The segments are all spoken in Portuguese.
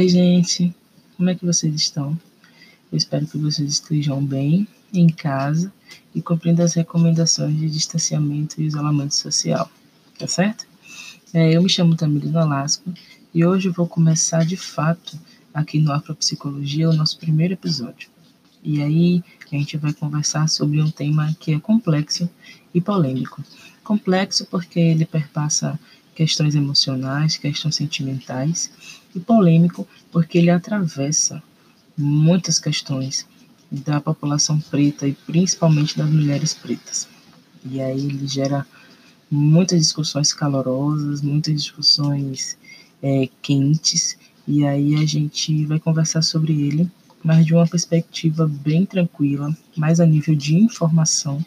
Oi, gente. Como é que vocês estão? Eu espero que vocês estejam bem em casa e cumprindo as recomendações de distanciamento e isolamento social, tá certo? É, eu me chamo Tamires Nolasco e hoje eu vou começar de fato aqui no Afropsicologia o nosso primeiro episódio. E aí a gente vai conversar sobre um tema que é complexo e polêmico. Complexo porque ele perpassa questões emocionais, questões sentimentais, e polêmico porque ele atravessa muitas questões da população preta e principalmente das mulheres pretas. E aí ele gera muitas discussões calorosas, muitas discussões é, quentes, e aí a gente vai conversar sobre ele, mas de uma perspectiva bem tranquila, mais a nível de informação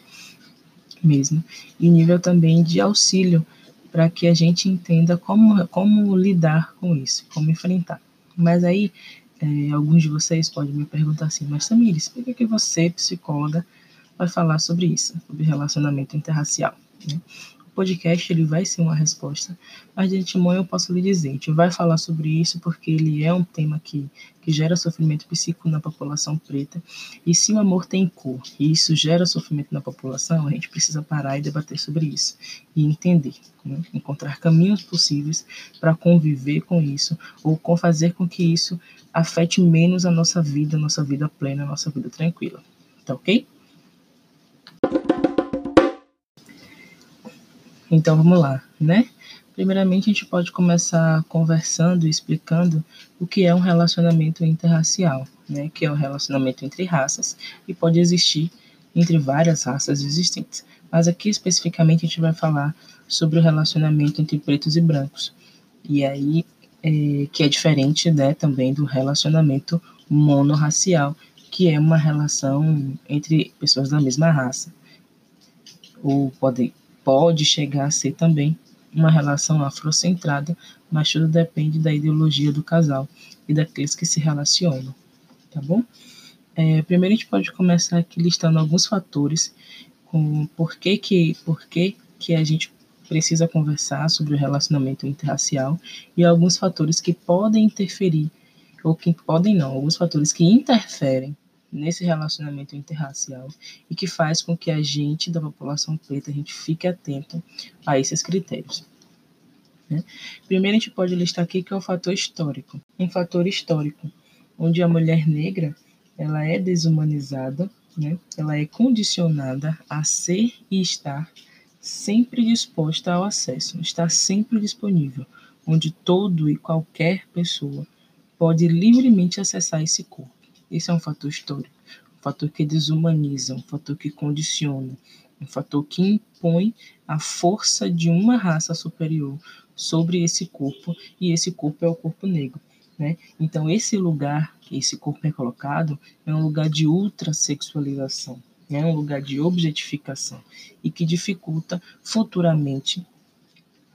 mesmo, e nível também de auxílio para que a gente entenda como, como lidar com isso, como enfrentar. Mas aí, é, alguns de vocês podem me perguntar assim, mas Tamires, por que, que você, psicóloga, vai falar sobre isso, sobre relacionamento interracial? Né? Podcast ele vai ser uma resposta, mas de antemão eu posso lhe dizer, a gente vai falar sobre isso porque ele é um tema que, que gera sofrimento psíquico na população preta, e se o amor tem cor e isso gera sofrimento na população, a gente precisa parar e debater sobre isso e entender, né? encontrar caminhos possíveis para conviver com isso ou com fazer com que isso afete menos a nossa vida, nossa vida plena, nossa vida tranquila. Tá ok? Então vamos lá, né? Primeiramente, a gente pode começar conversando e explicando o que é um relacionamento interracial, né? Que é um relacionamento entre raças e pode existir entre várias raças existentes. Mas aqui especificamente a gente vai falar sobre o relacionamento entre pretos e brancos. E aí, é, que é diferente, né, também do relacionamento monorracial, que é uma relação entre pessoas da mesma raça. Ou pode pode chegar a ser também uma relação afrocentrada, mas tudo depende da ideologia do casal e daqueles que se relacionam, tá bom? É, primeiro a gente pode começar aqui listando alguns fatores com por que que, por que, que a gente precisa conversar sobre o relacionamento interracial e alguns fatores que podem interferir, ou que podem não, alguns fatores que interferem nesse relacionamento interracial e que faz com que a gente da população preta a gente fique atento a esses critérios. Né? Primeiro a gente pode listar aqui que é o fator histórico. Um fator histórico onde a mulher negra ela é desumanizada, né? ela é condicionada a ser e estar sempre disposta ao acesso, estar sempre disponível, onde todo e qualquer pessoa pode livremente acessar esse corpo. Esse é um fator histórico, um fator que desumaniza, um fator que condiciona, um fator que impõe a força de uma raça superior sobre esse corpo, e esse corpo é o corpo negro. Né? Então, esse lugar que esse corpo é colocado é um lugar de ultrasexualização, é né? um lugar de objetificação e que dificulta futuramente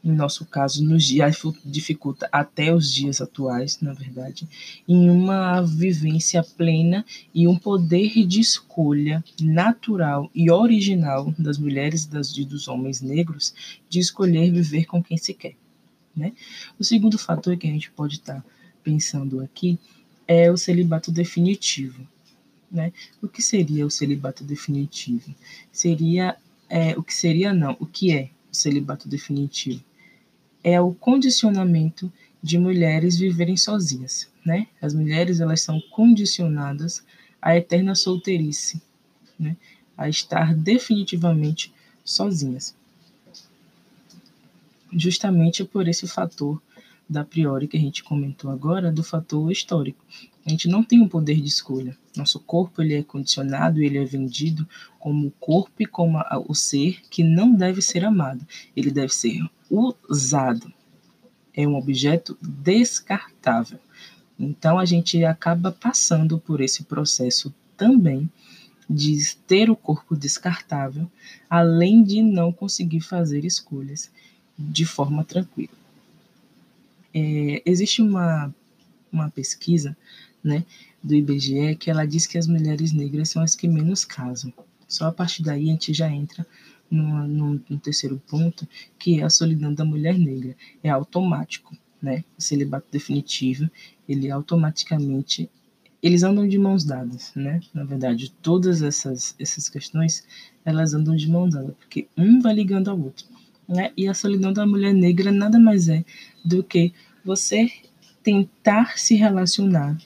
em nosso caso, nos dias, dificulta até os dias atuais, na verdade, em uma vivência plena e um poder de escolha natural e original das mulheres das, e dos homens negros de escolher viver com quem se quer. Né? O segundo fator que a gente pode estar tá pensando aqui é o celibato definitivo. Né? O que seria o celibato definitivo? Seria é, o que seria não, o que é o celibato definitivo? É o condicionamento de mulheres viverem sozinhas, né? As mulheres elas são condicionadas à eterna solteirice, né? A estar definitivamente sozinhas. Justamente por esse fator da priori que a gente comentou agora, do fator histórico. A gente não tem um poder de escolha. Nosso corpo ele é condicionado, ele é vendido como o corpo e como o ser que não deve ser amado. Ele deve ser usado. É um objeto descartável. Então a gente acaba passando por esse processo também de ter o corpo descartável, além de não conseguir fazer escolhas de forma tranquila. É, existe uma, uma pesquisa né, do IBGE que ela diz que as mulheres negras são as que menos casam. Só a partir daí a gente já entra no, no, no terceiro ponto, que é a solidão da mulher negra. É automático. né? O celibato definitivo, ele automaticamente eles andam de mãos dadas, né? Na verdade, todas essas essas questões, elas andam de mãos dadas, porque um vai ligando ao outro, né? E a solidão da mulher negra nada mais é do que você tentar se relacionar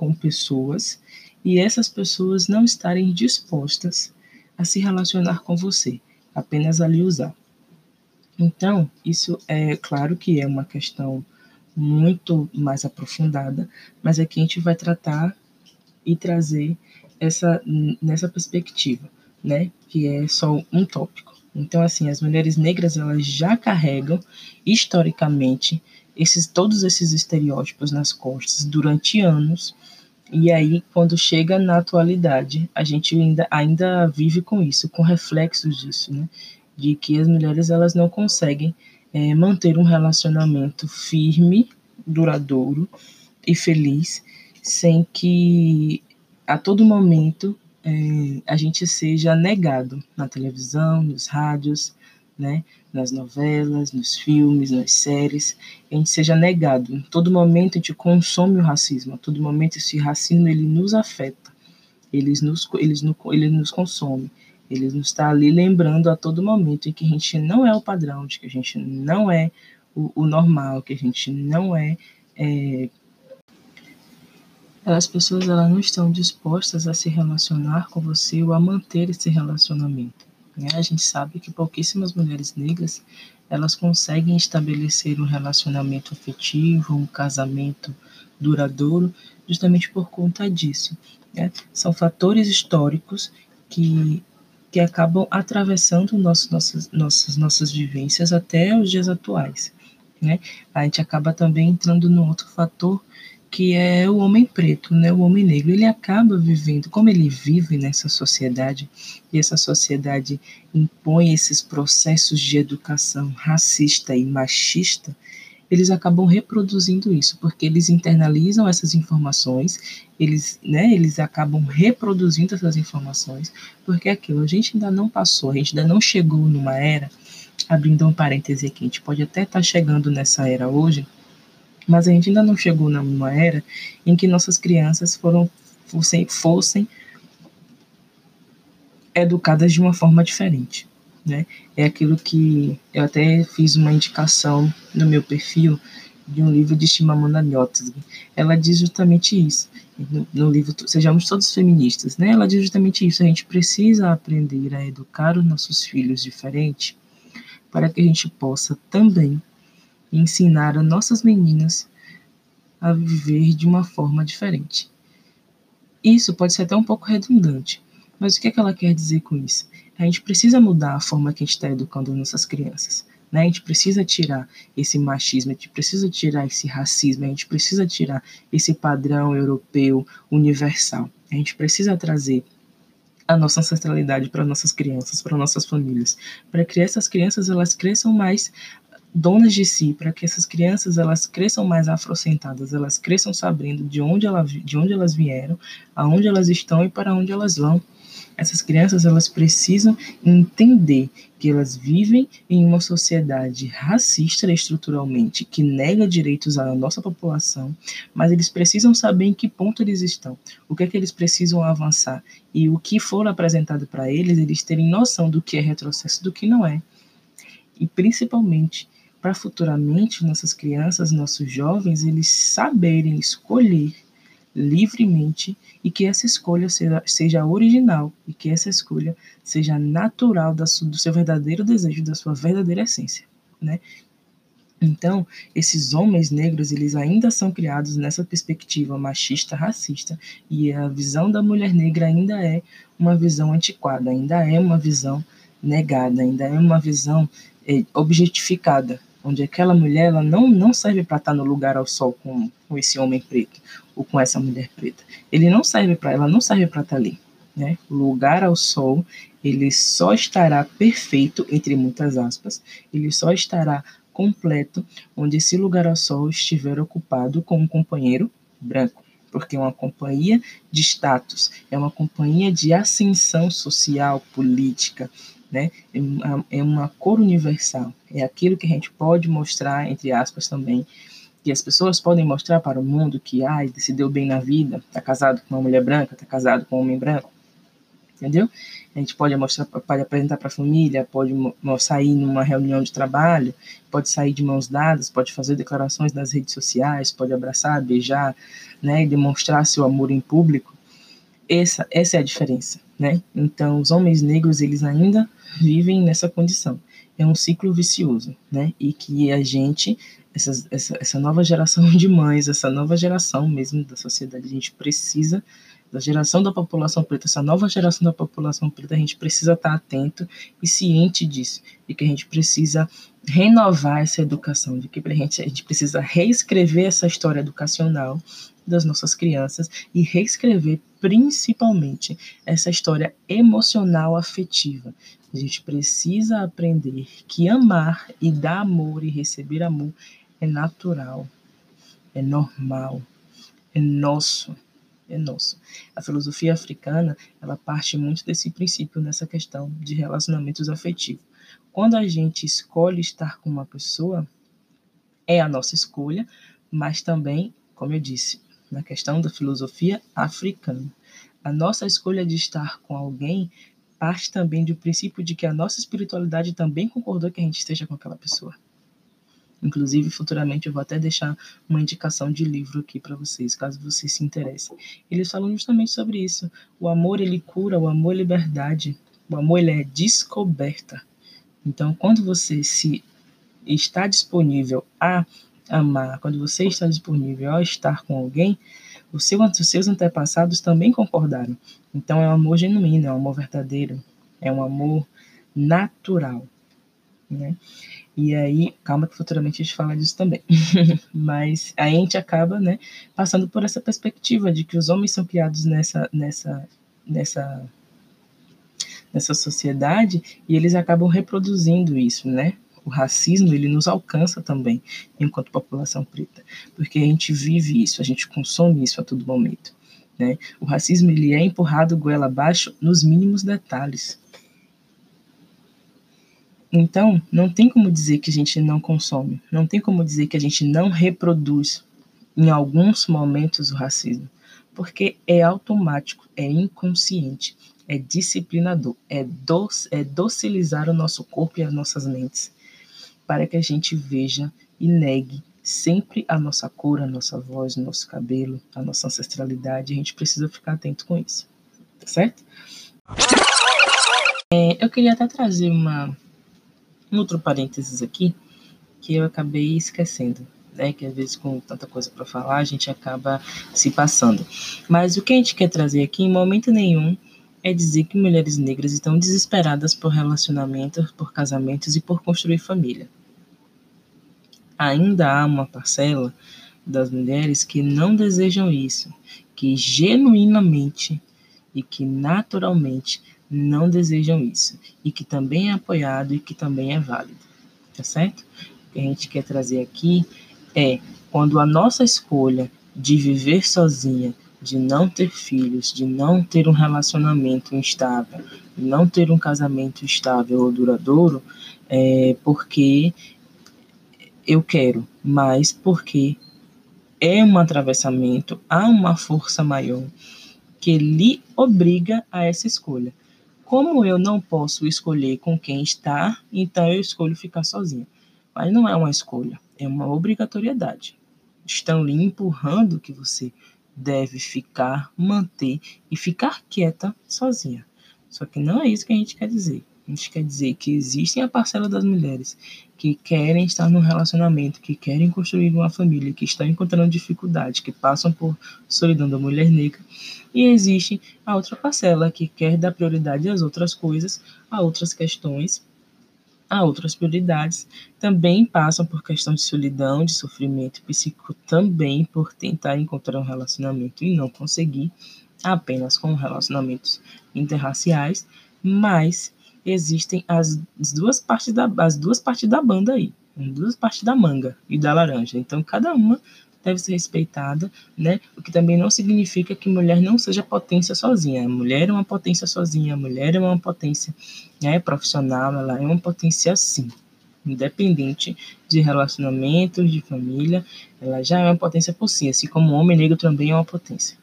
com pessoas e essas pessoas não estarem dispostas a se relacionar com você, apenas a lhe usar. Então, isso é claro que é uma questão muito mais aprofundada, mas aqui a gente vai tratar e trazer essa nessa perspectiva, né, que é só um tópico. Então, assim, as mulheres negras elas já carregam historicamente esses todos esses estereótipos nas costas durante anos. E aí, quando chega na atualidade, a gente ainda, ainda vive com isso, com reflexos disso, né? De que as mulheres elas não conseguem é, manter um relacionamento firme, duradouro e feliz, sem que a todo momento é, a gente seja negado na televisão, nos rádios, né, nas novelas, nos filmes, nas séries, a gente seja negado. Em todo momento a gente consome o racismo, a todo momento esse racismo ele nos afeta, ele nos, ele nos, ele nos consome, ele nos está ali lembrando a todo momento em que a gente não é o padrão, de que a gente não é o, o normal, que a gente não é, é as pessoas elas não estão dispostas a se relacionar com você ou a manter esse relacionamento. Né? A gente sabe que pouquíssimas mulheres negras elas conseguem estabelecer um relacionamento afetivo, um casamento duradouro, justamente por conta disso. Né? São fatores históricos que, que acabam atravessando nosso, nossas, nossas, nossas vivências até os dias atuais. Né? A gente acaba também entrando no outro fator que é o homem preto, né, o homem negro. Ele acaba vivendo, como ele vive nessa sociedade, e essa sociedade impõe esses processos de educação racista e machista, eles acabam reproduzindo isso, porque eles internalizam essas informações, eles, né, eles acabam reproduzindo essas informações, porque é aquilo, a gente ainda não passou, a gente ainda não chegou numa era, abrindo um parêntese aqui, a gente pode até estar tá chegando nessa era hoje, mas a gente ainda não chegou numa era em que nossas crianças foram fossem, fossem educadas de uma forma diferente. Né? É aquilo que eu até fiz uma indicação no meu perfil de um livro de Chimamanda Ngozi. Ela diz justamente isso. No, no, livro Sejamos Todos Feministas, né? Ela diz justamente isso. A gente precisa aprender a educar os nossos filhos diferente para que a gente possa também e ensinar as nossas meninas a viver de uma forma diferente. Isso pode ser até um pouco redundante, mas o que, é que ela quer dizer com isso? A gente precisa mudar a forma que a gente está educando nossas crianças. Né? A gente precisa tirar esse machismo, a gente precisa tirar esse racismo, a gente precisa tirar esse padrão europeu universal. A gente precisa trazer a nossa ancestralidade para nossas crianças, para nossas famílias, para que essas crianças elas cresçam mais donas de si, para que essas crianças elas cresçam mais afrocentadas, elas cresçam sabendo de onde, ela, de onde elas vieram, aonde elas estão e para onde elas vão. Essas crianças elas precisam entender que elas vivem em uma sociedade racista estruturalmente, que nega direitos à nossa população, mas eles precisam saber em que ponto eles estão, o que é que eles precisam avançar e o que for apresentado para eles, eles terem noção do que é retrocesso, do que não é. E principalmente para futuramente nossas crianças, nossos jovens, eles saberem escolher livremente e que essa escolha seja, seja original e que essa escolha seja natural da, do seu verdadeiro desejo, da sua verdadeira essência, né? Então, esses homens negros, eles ainda são criados nessa perspectiva machista, racista, e a visão da mulher negra ainda é uma visão antiquada, ainda é uma visão negada, ainda é uma visão é, objetificada, onde aquela mulher ela não, não serve para estar no lugar ao sol com, com esse homem preto ou com essa mulher preta. Ele não serve para ela não serve para estar ali, né? O lugar ao sol ele só estará perfeito entre muitas aspas, ele só estará completo onde esse lugar ao sol estiver ocupado com um companheiro branco, porque é uma companhia de status, é uma companhia de ascensão social, política, né? É uma cor universal. É aquilo que a gente pode mostrar, entre aspas, também, que as pessoas podem mostrar para o mundo que, ai, se deu bem na vida, tá casado com uma mulher branca, tá casado com um homem branco, entendeu? A gente pode mostrar, pode apresentar para a família, pode sair numa reunião de trabalho, pode sair de mãos dadas, pode fazer declarações nas redes sociais, pode abraçar, beijar, né, e demonstrar seu amor em público. Essa, essa é a diferença, né? Então, os homens negros eles ainda vivem nessa condição. É um ciclo vicioso, né? E que a gente essa, essa, essa nova geração de mães, essa nova geração mesmo da sociedade, a gente precisa da geração da população preta, essa nova geração da população preta, a gente precisa estar atento e ciente disso, e que a gente precisa renovar essa educação, de que a gente, a gente precisa reescrever essa história educacional das nossas crianças e reescrever principalmente essa história emocional afetiva. A gente precisa aprender que amar e dar amor e receber amor é natural, é normal, é nosso, é nosso. A filosofia africana, ela parte muito desse princípio nessa questão de relacionamentos afetivos. Quando a gente escolhe estar com uma pessoa, é a nossa escolha, mas também, como eu disse, na questão da filosofia africana, a nossa escolha de estar com alguém parte também do princípio de que a nossa espiritualidade também concordou que a gente esteja com aquela pessoa. Inclusive, futuramente eu vou até deixar uma indicação de livro aqui para vocês, caso vocês se interessem. Eles falam justamente sobre isso. O amor ele cura, o amor é liberdade. O amor ele é descoberta. Então, quando você se está disponível a amar, quando você está disponível a estar com alguém, os seus antepassados também concordaram. Então, é um amor genuíno, é um amor verdadeiro, é um amor natural. Né? E aí, calma que futuramente a gente fala disso também. Mas a gente acaba, né, passando por essa perspectiva de que os homens são criados nessa nessa nessa nessa sociedade e eles acabam reproduzindo isso, né? O racismo, ele nos alcança também enquanto população preta, porque a gente vive isso, a gente consome isso a todo momento, né? O racismo ele é empurrado goela abaixo nos mínimos detalhes. Então, não tem como dizer que a gente não consome, não tem como dizer que a gente não reproduz em alguns momentos o racismo, porque é automático, é inconsciente, é disciplinador, é, é docilizar o nosso corpo e as nossas mentes para que a gente veja e negue sempre a nossa cor, a nossa voz, o nosso cabelo, a nossa ancestralidade. A gente precisa ficar atento com isso, tá certo? É, eu queria até trazer uma um outro parênteses aqui que eu acabei esquecendo, né? Que às vezes com tanta coisa para falar a gente acaba se passando. Mas o que a gente quer trazer aqui em momento nenhum é dizer que mulheres negras estão desesperadas por relacionamentos, por casamentos e por construir família. Ainda há uma parcela das mulheres que não desejam isso, que genuinamente e que naturalmente não desejam isso e que também é apoiado e que também é válido, tá certo? O que a gente quer trazer aqui é quando a nossa escolha de viver sozinha, de não ter filhos, de não ter um relacionamento instável, de não ter um casamento estável ou duradouro, é porque eu quero, mas porque é um atravessamento, há uma força maior que lhe obriga a essa escolha. Como eu não posso escolher com quem está, então eu escolho ficar sozinha. Mas não é uma escolha, é uma obrigatoriedade. Estão lhe empurrando que você deve ficar, manter e ficar quieta sozinha. Só que não é isso que a gente quer dizer. A gente quer dizer que existem a parcela das mulheres que querem estar num relacionamento, que querem construir uma família, que estão encontrando dificuldade, que passam por solidão da mulher negra. E existe a outra parcela que quer dar prioridade às outras coisas, a outras questões, a outras prioridades. Também passam por questão de solidão, de sofrimento psíquico, também por tentar encontrar um relacionamento e não conseguir, apenas com relacionamentos interraciais, mas existem as duas partes da, as duas partes da banda aí, duas partes da manga e da laranja. Então, cada uma deve ser respeitada, né? O que também não significa que mulher não seja potência sozinha. A mulher é uma potência sozinha, a mulher é uma potência né, profissional, ela é uma potência sim, independente de relacionamentos, de família, ela já é uma potência por si, assim como o homem negro também é uma potência.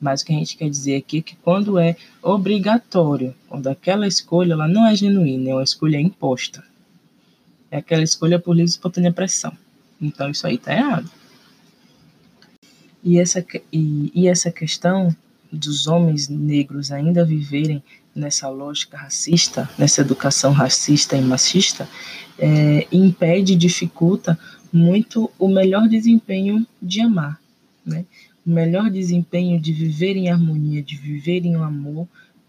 Mas o que a gente quer dizer aqui é que quando é obrigatório, quando aquela escolha ela não é genuína, é uma escolha imposta. É aquela escolha por livre e espontânea pressão. Então isso aí está errado. E essa, e, e essa questão dos homens negros ainda viverem nessa lógica racista, nessa educação racista e machista, é, impede, dificulta muito o melhor desempenho de amar, né? O melhor desempenho de viver em harmonia, de viver em um amor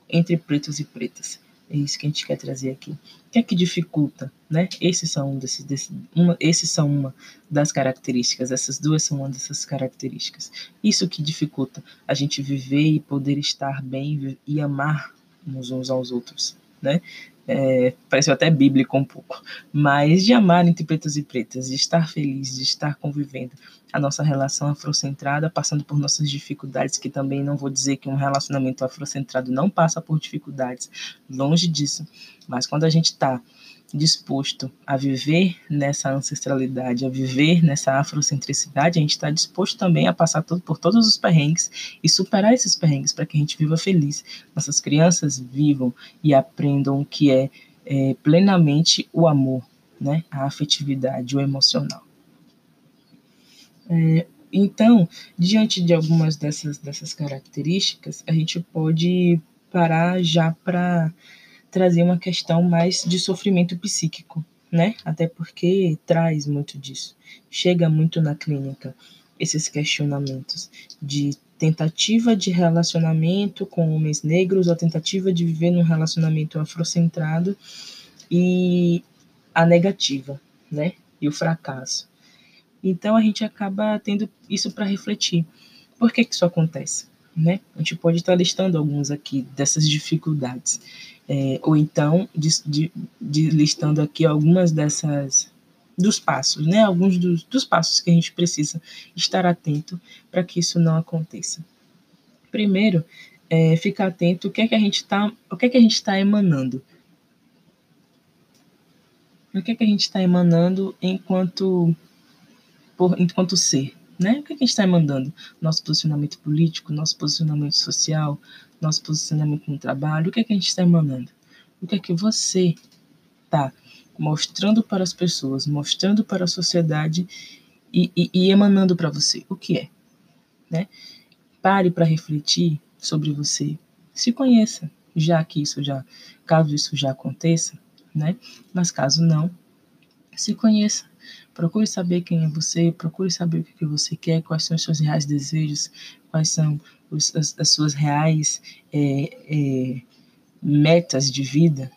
entre pretos e pretas. É isso que a gente quer trazer aqui. O que é que dificulta, né? Esses são um desses, desses uma, esses são uma das características. Essas duas são uma dessas características. Isso que dificulta a gente viver e poder estar bem e amar uns aos outros, né? É, parece até bíblico um pouco, mas de amar entre pretos e pretas, de estar feliz, de estar convivendo. A nossa relação afrocentrada, passando por nossas dificuldades, que também não vou dizer que um relacionamento afrocentrado não passa por dificuldades, longe disso, mas quando a gente está disposto a viver nessa ancestralidade, a viver nessa afrocentricidade, a gente está disposto também a passar todo, por todos os perrengues e superar esses perrengues para que a gente viva feliz. Nossas crianças vivam e aprendam o que é, é plenamente o amor, né? a afetividade, o emocional. É, então, diante de algumas dessas, dessas características, a gente pode parar já para trazer uma questão mais de sofrimento psíquico, né? Até porque traz muito disso. Chega muito na clínica esses questionamentos de tentativa de relacionamento com homens negros ou tentativa de viver num relacionamento afrocentrado e a negativa, né? E o fracasso. Então a gente acaba tendo isso para refletir. Por que, que isso acontece? Né? A gente pode estar listando alguns aqui dessas dificuldades é, ou então de, de, de listando aqui algumas dessas dos passos, né? Alguns dos, dos passos que a gente precisa estar atento para que isso não aconteça. Primeiro, é, ficar atento o que é que a gente está, o que é que a gente está emanando. O que é que a gente está emanando enquanto por, enquanto ser, né? O que, é a gente está emanando? Nosso posicionamento político, nosso posicionamento social, nosso posicionamento no trabalho, o que é que a gente está emanando? O que é que você está mostrando para as pessoas, mostrando para a sociedade e, e, e emanando para você? O que é? Né? Pare para refletir sobre você. Se conheça, já que isso já, caso isso já aconteça, né? Mas caso não, se conheça. Procure saber quem é você, procure saber o que você quer, quais são os seus reais desejos, quais são os, as, as, suas reais é, é, metas de vida,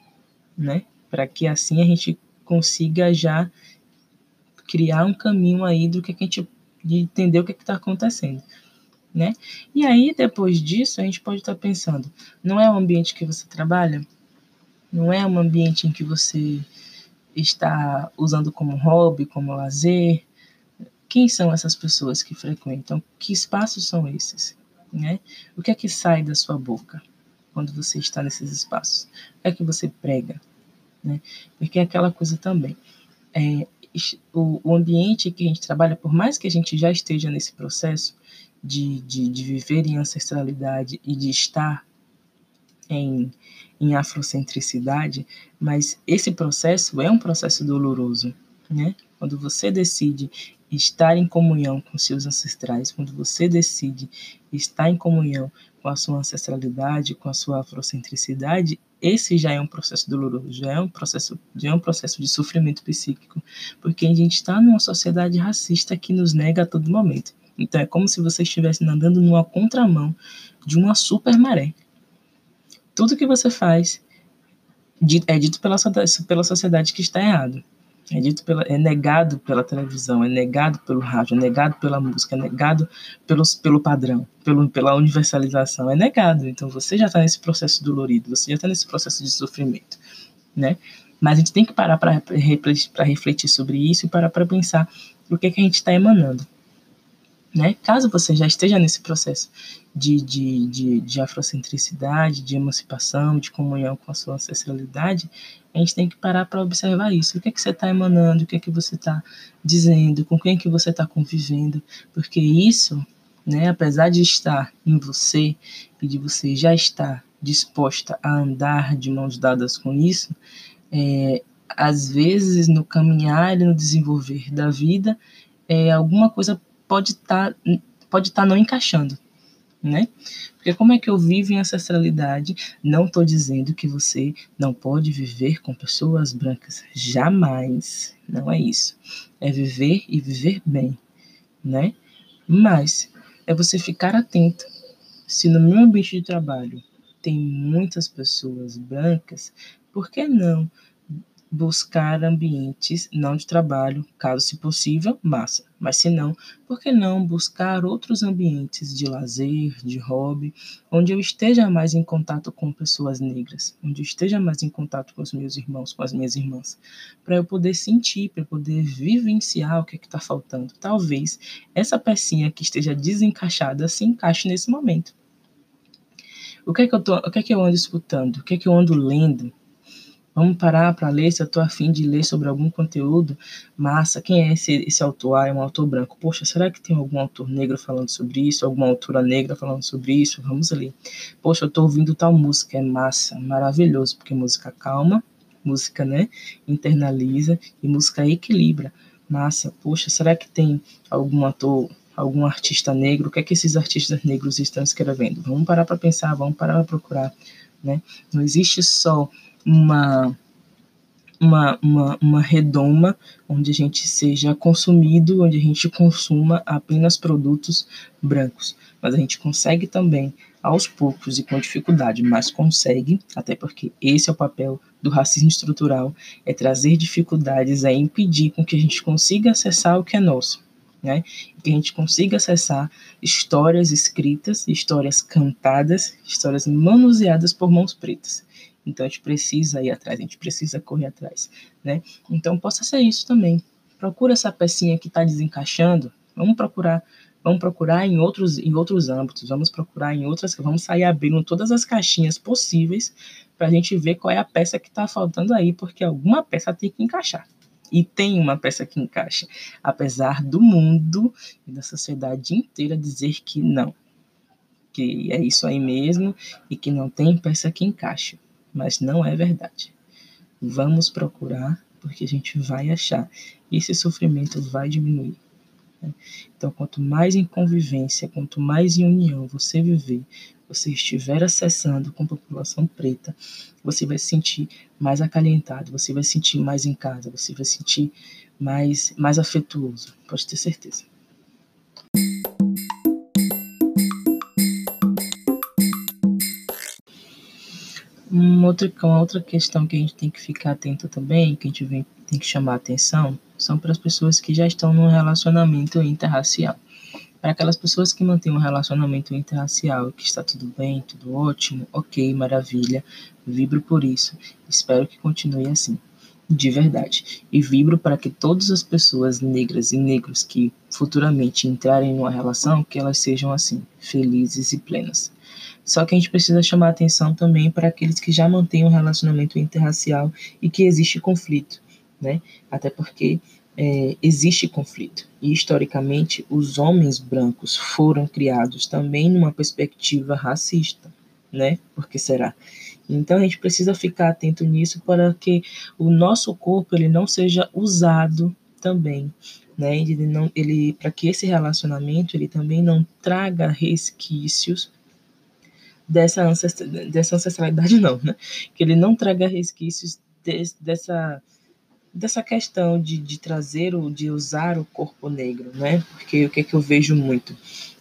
né? Para que assim a gente consiga já criar um caminho aí do que, a gente de entender o que está acontecendo, né? E aí depois disso a gente pode estar tá pensando, não é o ambiente que você trabalha, não é um ambiente em que você está usando como hobby, como lazer. Quem são essas pessoas que frequentam? Que espaços são esses? Né? O que é que sai da sua boca quando você está nesses espaços? O que é que você prega? Né? Porque é aquela coisa também. É, o, o ambiente que a gente trabalha, por mais que a gente já esteja nesse processo de, de, de viver em ancestralidade e de estar em, em afrocentricidade, mas esse processo é um processo doloroso, né? Quando você decide estar em comunhão com seus ancestrais, quando você decide estar em comunhão com a sua ancestralidade, com a sua afrocentricidade, esse já é um processo doloroso, já é um processo, já é um processo de sofrimento psíquico, porque a gente está numa sociedade racista que nos nega a todo momento. Então é como se você estivesse nadando numa contramão de uma super maré. Tudo que você faz é dito pela, pela sociedade que está errado. É dito pela, é negado pela televisão, é negado pelo rádio, é negado pela música, é negado pelos, pelo padrão, pelo, pela universalização, é negado. Então você já está nesse processo dolorido, você já está nesse processo de sofrimento, né? Mas a gente tem que parar para refletir, sobre isso e parar para pensar o que, é que a gente está emanando. Né? Caso você já esteja nesse processo de, de, de, de afrocentricidade, de emancipação, de comunhão com a sua ancestralidade, a gente tem que parar para observar isso. O que é que você está emanando, o que é que você está dizendo, com quem é que você está convivendo, porque isso, né, apesar de estar em você e de você já estar disposta a andar de mãos dadas com isso, é, às vezes no caminhar e no desenvolver da vida, é, alguma coisa pode estar tá, pode tá não encaixando, né? Porque como é que eu vivo em ancestralidade? Não estou dizendo que você não pode viver com pessoas brancas, jamais. Não é isso. É viver e viver bem, né? Mas é você ficar atento. Se no meu ambiente de trabalho tem muitas pessoas brancas, por que não buscar ambientes não de trabalho, caso se possível, massa. Mas se não, por que não buscar outros ambientes de lazer, de hobby, onde eu esteja mais em contato com pessoas negras, onde eu esteja mais em contato com os meus irmãos, com as minhas irmãs, para eu poder sentir, para eu poder vivenciar o que é está faltando. Talvez essa pecinha que esteja desencaixada se encaixe nesse momento. O que é que eu tô, o que é que eu ando escutando? O que é que eu ando lendo? Vamos parar para ler se eu estou afim de ler sobre algum conteúdo. Massa, quem é esse, esse autor? Ah, é um autor branco. Poxa, será que tem algum autor negro falando sobre isso? Alguma autora negra falando sobre isso? Vamos ler. Poxa, eu estou ouvindo tal música, é massa, maravilhoso, porque música calma, música, né, internaliza e música equilibra. Massa, poxa, será que tem algum ator algum artista negro, o que é que esses artistas negros estão escrevendo? Vamos parar para pensar, vamos parar para procurar, né? Não existe só uma, uma, uma, uma redoma onde a gente seja consumido, onde a gente consuma apenas produtos brancos. Mas a gente consegue também, aos poucos e com dificuldade, mas consegue, até porque esse é o papel do racismo estrutural, é trazer dificuldades, é impedir com que a gente consiga acessar o que é nosso. Né? Que a gente consiga acessar histórias escritas, histórias cantadas, histórias manuseadas por mãos pretas. Então a gente precisa ir atrás, a gente precisa correr atrás, né? Então possa ser isso também. Procura essa pecinha que está desencaixando. Vamos procurar, vamos procurar em outros, em outros âmbitos. Vamos procurar em outras, vamos sair abrindo todas as caixinhas possíveis para a gente ver qual é a peça que está faltando aí, porque alguma peça tem que encaixar. E tem uma peça que encaixa, apesar do mundo e da sociedade inteira dizer que não, que é isso aí mesmo e que não tem peça que encaixe mas não é verdade. Vamos procurar, porque a gente vai achar. Esse sofrimento vai diminuir. Né? Então, quanto mais em convivência, quanto mais em união você viver, você estiver acessando com população preta, você vai se sentir mais acalentado, você vai se sentir mais em casa, você vai se sentir mais, mais afetuoso, pode ter certeza. Uma outra, questão que a gente tem que ficar atento também, que a gente vem, tem que chamar atenção, são para as pessoas que já estão num relacionamento interracial. Para aquelas pessoas que mantêm um relacionamento interracial, que está tudo bem, tudo ótimo, ok, maravilha, vibro por isso. Espero que continue assim, de verdade. E vibro para que todas as pessoas negras e negros que futuramente entrarem numa relação, que elas sejam assim, felizes e plenas. Só que a gente precisa chamar atenção também para aqueles que já mantêm um relacionamento interracial e que existe conflito, né? Até porque é, existe conflito. E historicamente, os homens brancos foram criados também numa perspectiva racista, né? Por que será? Então a gente precisa ficar atento nisso para que o nosso corpo ele não seja usado também, né? Ele não, ele para que esse relacionamento ele também não traga resquícios dessa, ancestra, dessa ancestralidade, não, né? Que ele não traga resquícios de, dessa, dessa questão de, de trazer ou de usar o corpo negro, né? Porque o que é que eu vejo muito?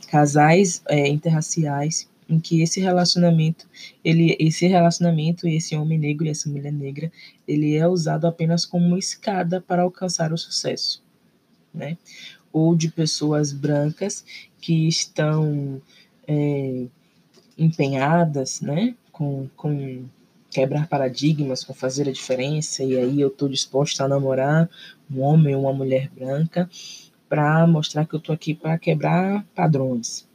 Casais é, interraciais em que esse relacionamento, ele, esse relacionamento, esse homem negro e essa mulher negra, ele é usado apenas como escada para alcançar o sucesso, né? Ou de pessoas brancas que estão é, empenhadas, né, com, com quebrar paradigmas, com fazer a diferença, e aí eu estou disposta a namorar um homem ou uma mulher branca, para mostrar que eu tô aqui para quebrar padrões.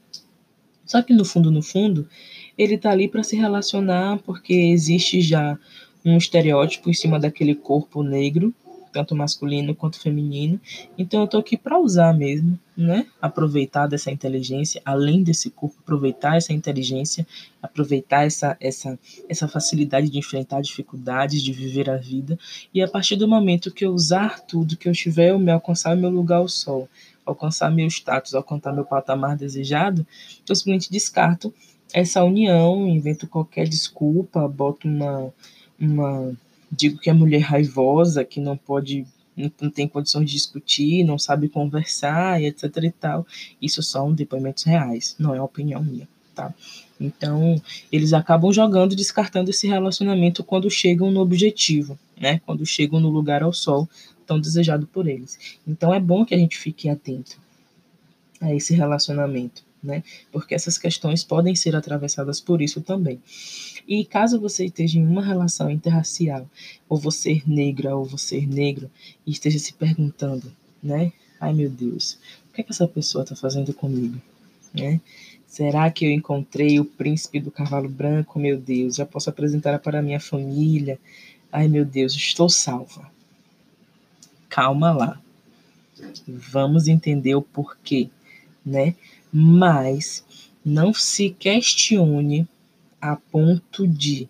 Só que no fundo, no fundo, ele tá ali para se relacionar porque existe já um estereótipo em cima daquele corpo negro tanto masculino quanto feminino. Então eu tô aqui para usar mesmo, né? Aproveitar dessa inteligência, além desse corpo, aproveitar essa inteligência, aproveitar essa essa essa facilidade de enfrentar dificuldades, de viver a vida. E a partir do momento que eu usar tudo, que eu tiver o meu alcançar o meu lugar ao sol, alcançar meu status, alcançar meu patamar desejado, eu simplesmente descarto essa união, invento qualquer desculpa, boto uma uma digo que é mulher raivosa, que não pode, não tem condições de discutir, não sabe conversar e etc e tal. Isso são depoimentos reais, não é opinião minha, tá? Então, eles acabam jogando, descartando esse relacionamento quando chegam no objetivo, né? Quando chegam no lugar ao sol tão desejado por eles. Então, é bom que a gente fique atento a esse relacionamento, né? Porque essas questões podem ser atravessadas por isso também. E caso você esteja em uma relação interracial, ou você negra, ou você negro, e esteja se perguntando, né? Ai meu Deus, o que, é que essa pessoa está fazendo comigo? Né? Será que eu encontrei o príncipe do cavalo branco? Meu Deus, já posso apresentar para minha família? Ai meu Deus, estou salva. Calma lá. Vamos entender o porquê, né? Mas não se questione a ponto de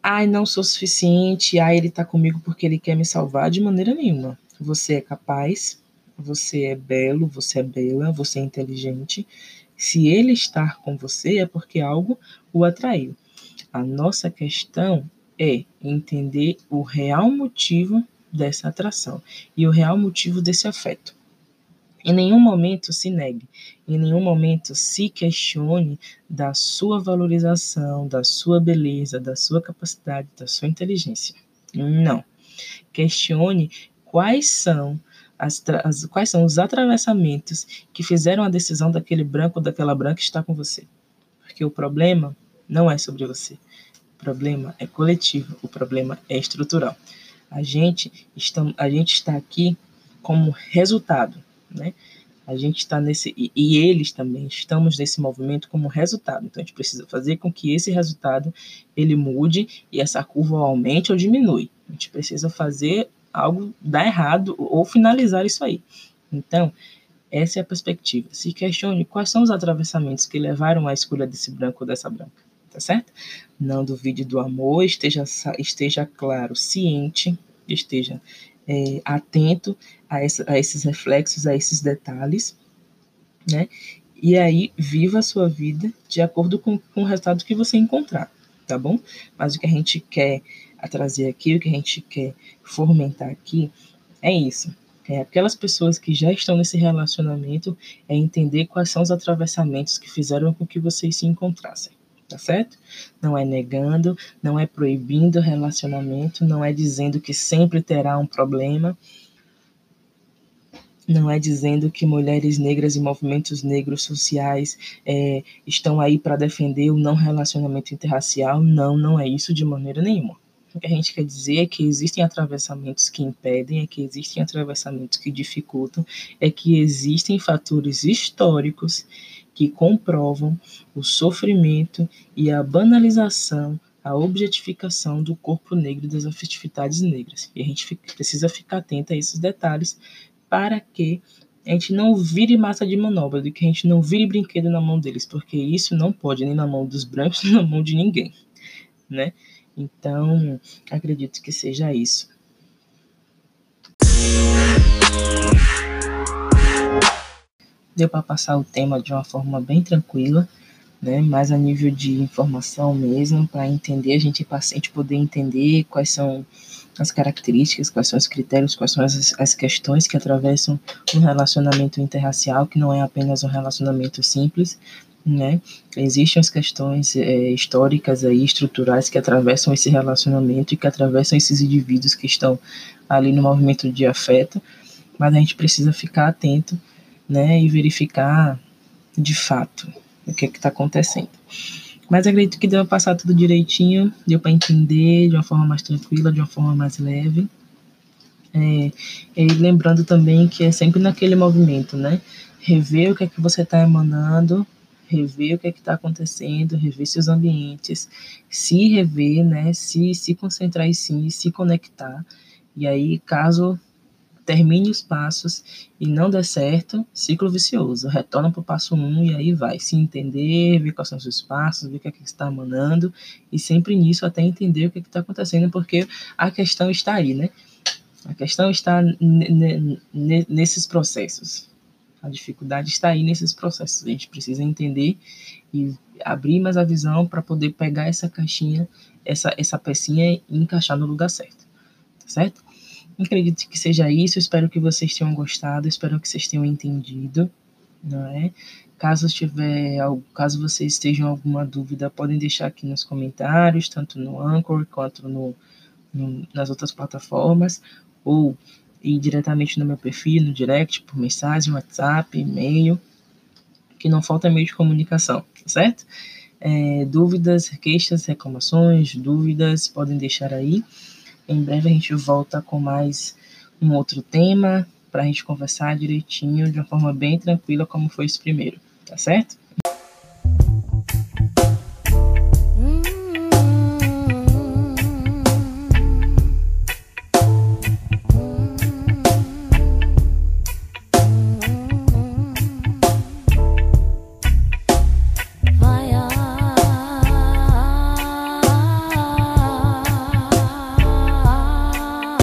ai, não sou suficiente, ai, ele tá comigo porque ele quer me salvar, de maneira nenhuma. Você é capaz, você é belo, você é bela, você é inteligente. Se ele estar com você é porque algo o atraiu. A nossa questão é entender o real motivo dessa atração e o real motivo desse afeto. Em nenhum momento se negue, em nenhum momento se questione da sua valorização, da sua beleza, da sua capacidade, da sua inteligência. Não. Questione quais são as, as, quais são os atravessamentos que fizeram a decisão daquele branco ou daquela branca estar com você. Porque o problema não é sobre você. O problema é coletivo, o problema é estrutural. A gente está, a gente está aqui como resultado né? A gente está nesse e, e, eles também estamos nesse movimento como resultado. Então a gente precisa fazer com que esse resultado ele mude e essa curva aumente ou diminui. A gente precisa fazer algo dar errado ou finalizar isso aí. Então, essa é a perspectiva. Se questione quais são os atravessamentos que levaram à escolha desse branco ou dessa branca, tá certo? Não duvide do amor, esteja, esteja claro, ciente, esteja é, atento a, essa, a esses reflexos, a esses detalhes, né? E aí, viva a sua vida de acordo com, com o resultado que você encontrar, tá bom? Mas o que a gente quer trazer aqui, o que a gente quer fomentar aqui é isso. É aquelas pessoas que já estão nesse relacionamento, é entender quais são os atravessamentos que fizeram com que vocês se encontrassem tá certo? Não é negando, não é proibindo relacionamento, não é dizendo que sempre terá um problema, não é dizendo que mulheres negras e movimentos negros sociais é, estão aí para defender o não relacionamento interracial. Não, não é isso de maneira nenhuma. O que a gente quer dizer é que existem atravessamentos que impedem, é que existem atravessamentos que dificultam, é que existem fatores históricos que comprovam o sofrimento e a banalização, a objetificação do corpo negro e das afetividades negras. E a gente fica, precisa ficar atento a esses detalhes para que a gente não vire massa de manobra, de que a gente não vire brinquedo na mão deles, porque isso não pode nem na mão dos brancos, nem na mão de ninguém, né? Então, acredito que seja isso. Deu para passar o tema de uma forma bem tranquila, né? Mais a nível de informação mesmo, para entender, a gente paciente poder entender quais são as características, quais são os critérios, quais são as, as questões que atravessam um relacionamento interracial, que não é apenas um relacionamento simples, né? Existem as questões é, históricas aí, estruturais que atravessam esse relacionamento e que atravessam esses indivíduos que estão ali no movimento de afeto, mas a gente precisa ficar atento né, e verificar de fato o que é está acontecendo. Mas acredito que deu para passar tudo direitinho, deu para entender de uma forma mais tranquila, de uma forma mais leve. É, e lembrando também que é sempre naquele movimento, né? Rever o que é que você está emanando, rever o que é que está acontecendo, rever seus ambientes, se rever, né? Se, se concentrar em si, se conectar. E aí, caso termine os passos e não der certo, ciclo vicioso. Retorna para o passo 1 um, e aí vai se entender, ver quais são os seus passos, ver o que é que está mandando e sempre nisso até entender o que é está acontecendo, porque a questão está aí, né? A questão está nesses processos. A dificuldade está aí nesses processos. A gente precisa entender e abrir mais a visão para poder pegar essa caixinha, essa, essa pecinha e encaixar no lugar certo. Tá certo? Acredito que seja isso. Espero que vocês tenham gostado. Espero que vocês tenham entendido. Não é? Caso tiver, caso vocês estejam alguma dúvida, podem deixar aqui nos comentários, tanto no Anchor quanto no, no, nas outras plataformas, ou ir diretamente no meu perfil, no direct, por mensagem, WhatsApp, e-mail, que não falta meio de comunicação, tá certo? É, dúvidas, queixas, reclamações, dúvidas, podem deixar aí. Em breve a gente volta com mais um outro tema para a gente conversar direitinho, de uma forma bem tranquila, como foi esse primeiro, tá certo?